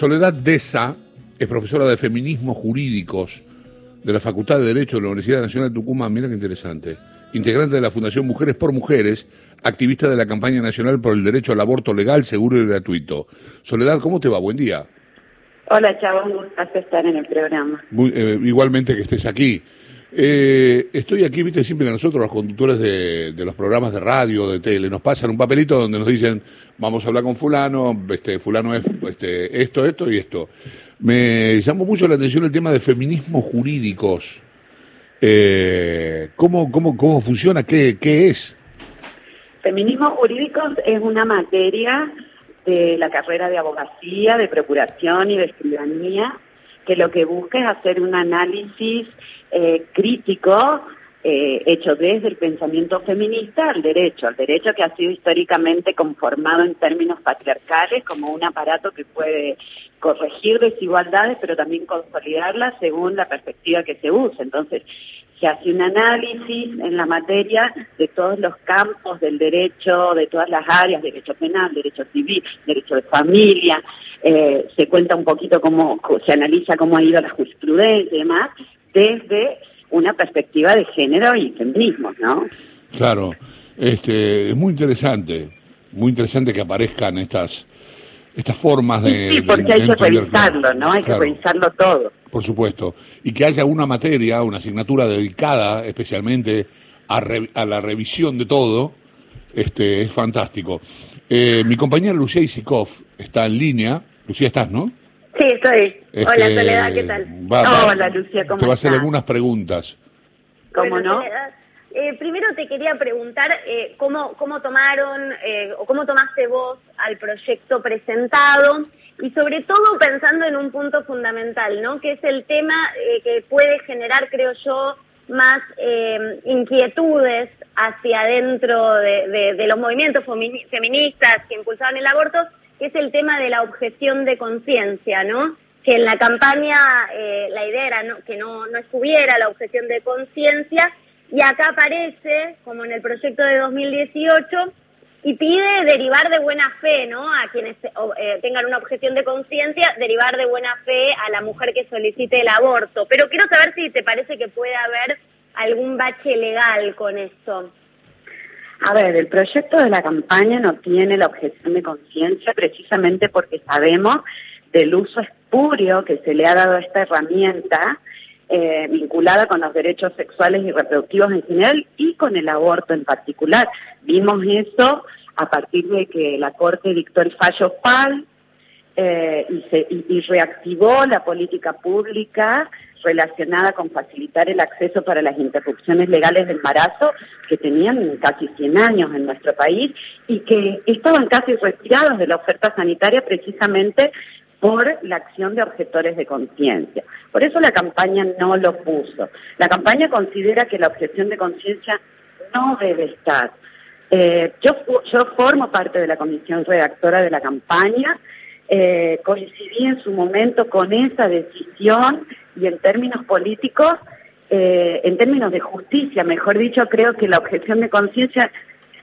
Soledad Deza es profesora de feminismos jurídicos de la Facultad de Derecho de la Universidad Nacional de Tucumán. Mira qué interesante. Integrante de la Fundación Mujeres por Mujeres, activista de la campaña nacional por el derecho al aborto legal, seguro y gratuito. Soledad, ¿cómo te va? Buen día. Hola, Chavo, un gustazo estar en el programa. Eh, igualmente que estés aquí. Eh, estoy aquí, viste, siempre que nosotros, los conductores de, los programas de radio, de tele, nos pasan un papelito donde nos dicen, vamos a hablar con fulano, este, fulano es este, esto, esto y esto. Me llamó mucho la atención el tema de feminismos jurídicos. Eh, ¿cómo, cómo, ¿Cómo funciona? ¿Qué, ¿Qué es? Feminismos jurídicos es una materia de la carrera de abogacía, de procuración y de escribanía, que lo que busca es hacer un análisis eh, crítico eh, hecho desde el pensamiento feminista al derecho, al derecho que ha sido históricamente conformado en términos patriarcales como un aparato que puede corregir desigualdades, pero también consolidarlas según la perspectiva que se use. Entonces, se hace un análisis en la materia de todos los campos del derecho, de todas las áreas, derecho penal, derecho civil, derecho de familia, eh, se cuenta un poquito cómo, se analiza cómo ha ido la jurisprudencia y demás, desde una perspectiva de género y feminismo, ¿no? Claro, este, es muy interesante, muy interesante que aparezcan estas estas formas de... Sí, porque hay que revisarlo, ¿no? Hay que revisarlo todo. Por supuesto. Y que haya una materia, una asignatura dedicada especialmente a, a la revisión de todo, este, es fantástico. Eh, mi compañera Lucía Isikov está en línea. Lucía, estás, ¿no? Sí, estoy. Hola, Soledad, ¿qué tal? Hola, Lucía, ¿cómo Te va a hacer algunas preguntas. ¿Cómo no? Eh, primero te quería preguntar eh, cómo, cómo tomaron eh, o cómo tomaste vos al proyecto presentado y sobre todo pensando en un punto fundamental, ¿no? Que es el tema que puede generar, creo yo, más inquietudes hacia adentro de, de, los movimientos feministas que impulsaban el aborto, que es el tema de la objeción de conciencia, ¿no? Que en la campaña la idea era que no, no estuviera la objeción de conciencia y acá aparece, como en el proyecto de 2018, y pide derivar de buena fe, ¿no? A quienes eh, tengan una objeción de conciencia, derivar de buena fe a la mujer que solicite el aborto. Pero quiero saber si te parece que puede haber algún bache legal con esto. A ver, el proyecto de la campaña no tiene la objeción de conciencia precisamente porque sabemos del uso espurio que se le ha dado a esta herramienta eh, vinculada con los derechos sexuales y reproductivos en general y con el aborto en particular. Vimos eso a partir de que la Corte dictó el fallo FAL eh, y, se, y, reactivó la política pública relacionada con facilitar el acceso para las interrupciones legales de embarazo que tenían casi 100 años en nuestro país y que estaban casi retirados de la oferta sanitaria precisamente por la acción de objetores de conciencia. Por eso la campaña no lo puso. La campaña considera que la objeción de conciencia no debe estar. Eh, yo, yo formo parte de la comisión redactora de la campaña, eh, coincidí en su momento con esa decisión y en términos políticos, eh, en términos de justicia, mejor dicho, creo que la objeción de conciencia,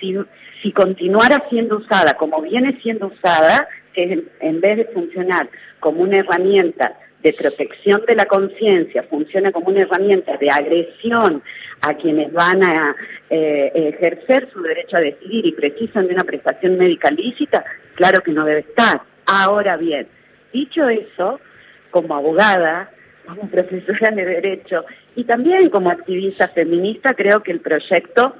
si, si continuara siendo usada como viene siendo usada, que en vez de funcionar como una herramienta de protección de la conciencia, funciona como una herramienta de agresión a quienes van a eh, ejercer su derecho a decidir y precisan de una prestación médica lícita, claro que no debe estar. Ahora bien, dicho eso, como abogada, como profesora de derecho y también como activista feminista, creo que el proyecto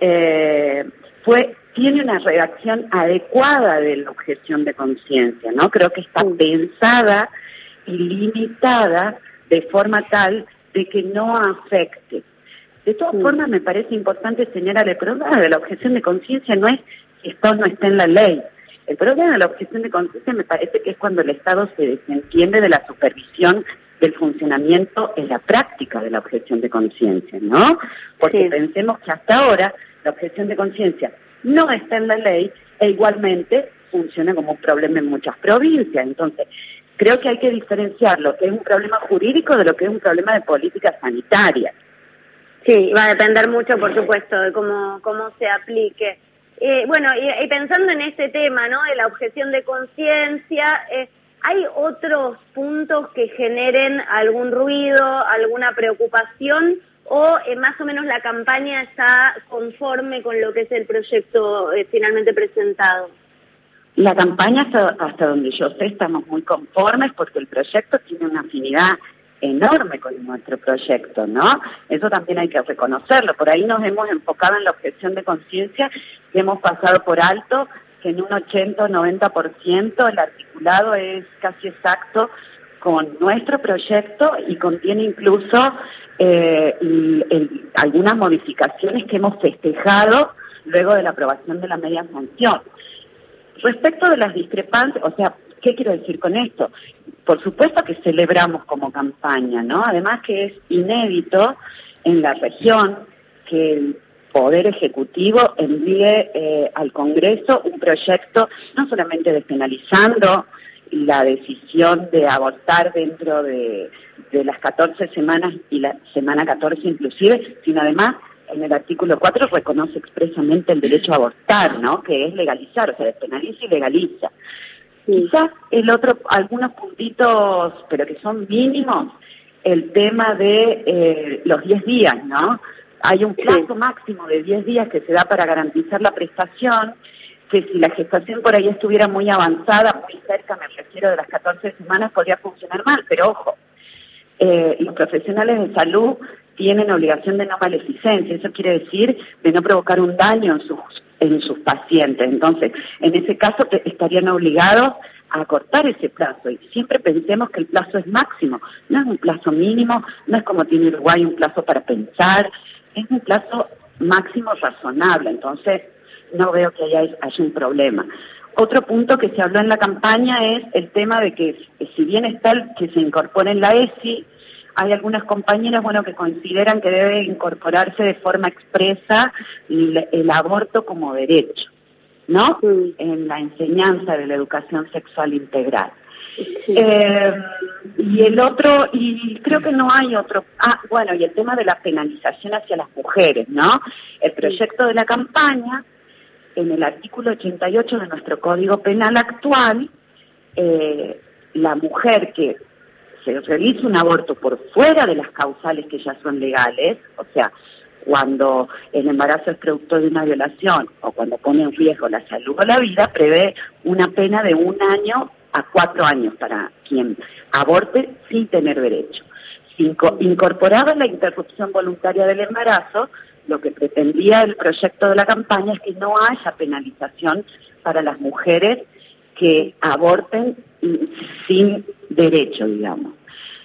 eh, fue tiene una redacción adecuada de la objeción de conciencia, ¿no? Creo que está pensada y limitada de forma tal de que no afecte. De todas formas, me parece importante señalar el problema de la objeción de conciencia no es que esto no esté en la ley. El problema de la objeción de conciencia me parece que es cuando el Estado se desentiende de la supervisión del funcionamiento en la práctica de la objeción de conciencia, ¿no? Porque pensemos que hasta ahora la objeción de conciencia no está en la ley e igualmente funciona como un problema en muchas provincias. Entonces, creo que hay que diferenciar lo que es un problema jurídico de lo que es un problema de política sanitaria. Sí, va a depender mucho, por supuesto, de cómo, cómo se aplique. Eh, bueno, y, pensando en este tema, ¿no? De la objeción de conciencia, eh, ¿hay otros puntos que generen algún ruido, alguna preocupación? ¿O eh, más o menos la campaña está conforme con lo que es el proyecto eh, finalmente presentado? La campaña, hasta, donde yo sé, estamos muy conformes porque el proyecto tiene una afinidad enorme con nuestro proyecto, ¿no? Eso también hay que reconocerlo. Por ahí nos hemos enfocado en la objeción de conciencia y hemos pasado por alto que en un 80 o 90% el articulado es casi exacto con nuestro proyecto y contiene incluso eh, algunas modificaciones que hemos festejado luego de la aprobación de la media sanción. Respecto de las discrepancias, o sea, ¿qué quiero decir con esto? Por supuesto que celebramos como campaña, ¿no? Además que es inédito en la región que el Poder Ejecutivo envíe eh, al Congreso un proyecto no solamente despenalizando la decisión de abortar dentro de, de las 14 semanas y la semana 14 inclusive, sino además en el artículo 4 reconoce expresamente el derecho a abortar, ¿no? Que es legalizar, o sea, despenaliza y legaliza. Quizás el otro, algunos puntitos, pero que son mínimos, el tema de eh, los 10 días, ¿no? Hay un plazo máximo de 10 días que se da para garantizar la prestación, que si la gestación por ahí estuviera muy avanzada, muy cerca, me refiero de las 14 semanas, podría funcionar mal, pero ojo, eh, los profesionales de salud tienen obligación de no maleficencia, eso quiere decir de no provocar un daño en sus, en sus pacientes. Entonces, en ese caso estarían obligados a acortar ese plazo y siempre pensemos que el plazo es máximo, no es un plazo mínimo, no es como tiene Uruguay un plazo para pensar, es un plazo máximo razonable, entonces no veo que haya, haya un problema. Otro punto que se habló en la campaña es el tema de que si bien está el que se incorpore en la ESI, hay algunas compañeras bueno que consideran que debe incorporarse de forma expresa el, aborto como derecho, ¿no? En la enseñanza de la educación sexual integral. Eh, y el otro, y creo que no hay otro, ah, bueno, y el tema de la penalización hacia las mujeres, ¿no? El proyecto de la campaña, en el artículo 88 de nuestro Código Penal actual, eh, la mujer que se realiza un aborto por fuera de las causales que ya son legales, o sea, cuando el embarazo es producto de una violación o cuando pone en riesgo la salud o la vida, prevé una pena de un año a cuatro años para quien aborte sin tener derecho. Incorporada la interrupción voluntaria del embarazo, lo que pretendía el proyecto de la campaña es que no haya penalización para las mujeres que aborten sin derecho, digamos.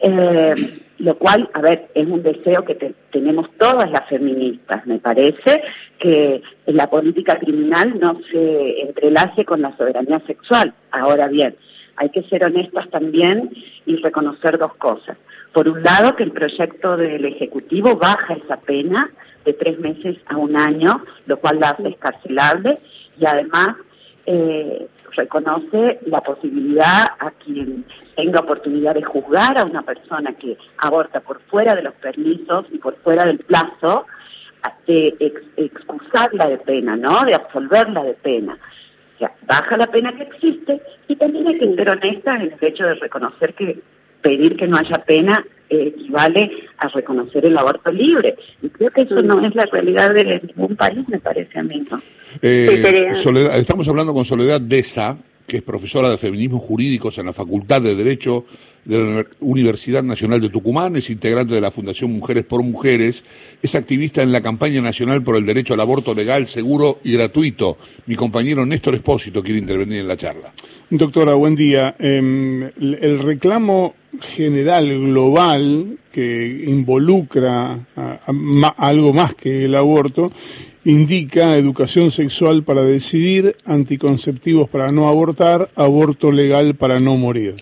Eh, lo cual, a ver, es un deseo que tenemos todas las feministas. Me parece que la política criminal no se entrelace con la soberanía sexual. Ahora bien, hay que ser honestas también y reconocer dos cosas. Por un lado, que el proyecto del Ejecutivo baja esa pena de tres meses a un año, lo cual la hace escarcelable, y además eh, reconoce la posibilidad a quien tenga oportunidad de juzgar a una persona que aborta por fuera de los permisos y por fuera del plazo, de excusarla de pena, ¿no? De absolverla de pena. O sea, baja la pena que existe y también hay que ser honesta en el hecho de reconocer que pedir que no haya pena equivale a reconocer el aborto libre. Y creo que eso no es la realidad de ningún país, me parece a mí, ¿no? Eh, estamos hablando con Soledad Deza, que es profesora de feminismos jurídicos en la Facultad de Derecho de la Universidad Nacional de Tucumán, es integrante de la Fundación Mujeres por Mujeres, es activista en la campaña nacional por el derecho al aborto legal, seguro y gratuito. Mi compañero Néstor Espósito quiere intervenir en la charla. Doctora, buen día. Em, el reclamo general, global, que involucra algo más que el aborto, indica educación sexual para decidir, anticonceptivos para no abortar, aborto legal para no morir.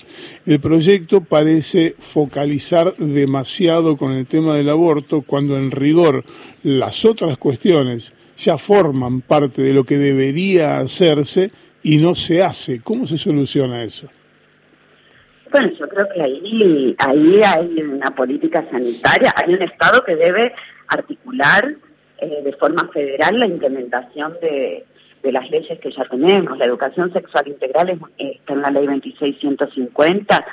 El proyecto parece focalizar demasiado con el tema del aborto cuando en rigor las otras cuestiones ya forman parte de lo que debería hacerse y no se hace. ¿Cómo se soluciona eso? Bueno, yo creo que ahí, ahí hay una política sanitaria, hay un Estado que debe articular eh, de forma federal la implementación de, de las leyes que ya tenemos. La educación sexual integral está en la ley 26150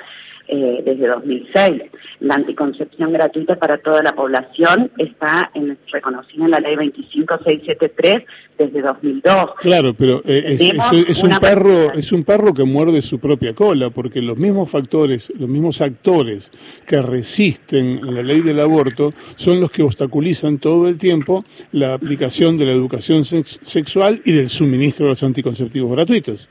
eh, desde 2006. La anticoncepción gratuita para toda la población está en, reconocida en la ley 25673 desde 2002. Claro, pero eh, es, un perro, es un perro que muerde su propia cola, porque los mismos factores, los mismos actores que resisten la ley del aborto son los que obstaculizan todo el tiempo la aplicación de la educación sexual y del suministro de los anticonceptivos gratuitos.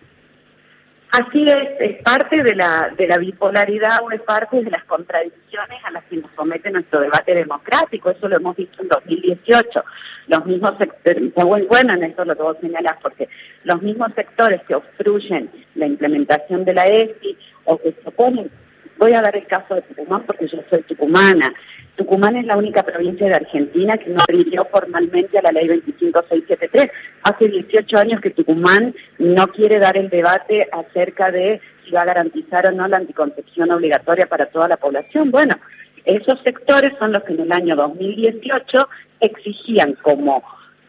Así es, es parte de la, de la bipolaridad o es parte de las contradicciones a las que nos somete nuestro debate democrático. Eso lo hemos visto en 2018. Los mismos sectores, bueno en esto lo que vos señalás, porque los mismos sectores que obstruyen la implementación de la ESI o que se oponen, voy a dar el caso de Tucumán porque yo soy tucumana, Tucumán es la única provincia de Argentina que no adhirió formalmente a la ley 25673. Hace 18 años que Tucumán no quiere dar el debate acerca de si va a garantizar o no la anticoncepción obligatoria para toda la población. Bueno, esos sectores son los que en el año 2018 exigían como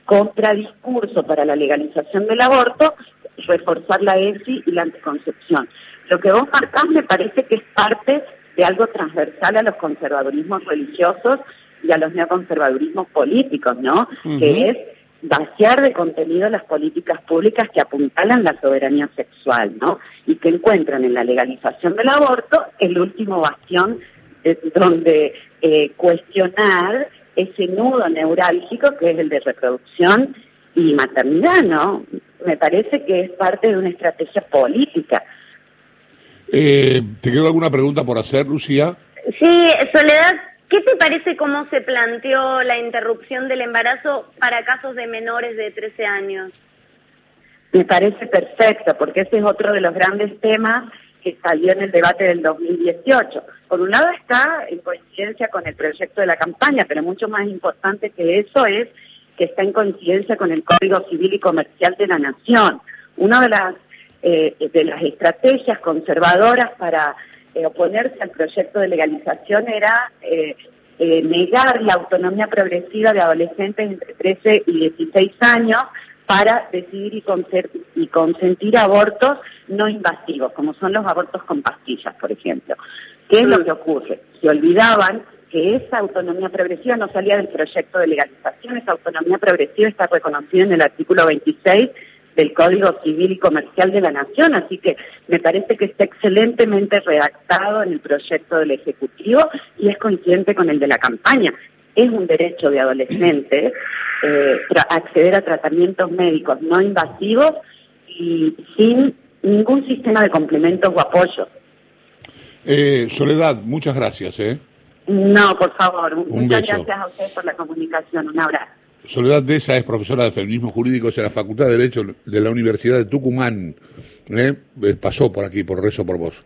contradiscurso para la legalización del aborto reforzar la ESI y la anticoncepción. Lo que vos marcás me parece que es parte de algo transversal a los conservadurismos religiosos y a los neoconservadurismos políticos, ¿no? Que es vaciar de contenido las políticas públicas que apuntalan la soberanía sexual, ¿no? Y que encuentran en la legalización del aborto el último bastión donde eh, cuestionar ese nudo neurálgico que es el de reproducción y maternidad, ¿no? Me parece que es parte de una estrategia política eh, ¿Te quedó alguna pregunta por hacer, Lucía? Sí, Soledad, ¿qué te parece cómo se planteó la interrupción del embarazo para casos de menores de 13 años? Me parece perfecto, porque ese es otro de los grandes temas que salió en el debate del 2018. Por un lado está en coincidencia con el proyecto de la campaña, pero mucho más importante que eso es que está en coincidencia con el Código Civil y Comercial de la Nación. Una de las eh, de las estrategias conservadoras para eh, oponerse al proyecto de legalización era eh, negar la autonomía progresiva de adolescentes entre 13 y 16 años para decidir y, y consentir abortos no invasivos, como son los abortos con pastillas, por ejemplo. ¿Qué es lo que ocurre? Se olvidaban que esa autonomía progresiva no salía del proyecto de legalización, esa autonomía progresiva está reconocida en el artículo 26 del Código Civil y Comercial de la Nación, así que me parece que está excelentemente redactado en el proyecto del Ejecutivo y es coincidente con el de la campaña. Es un derecho de adolescentes eh, acceder a tratamientos médicos no invasivos y sin ningún sistema de complementos o apoyo. Eh, Soledad, muchas gracias. ¿eh? No, por favor. muchas gracias a ustedes por la comunicación. Un abrazo. Soledad Deza es profesora de feminismo jurídico en la Facultad de Derecho de la Universidad de Tucumán. ¿eh? Pasó por aquí, por Rezo por Vos.